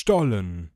Stollen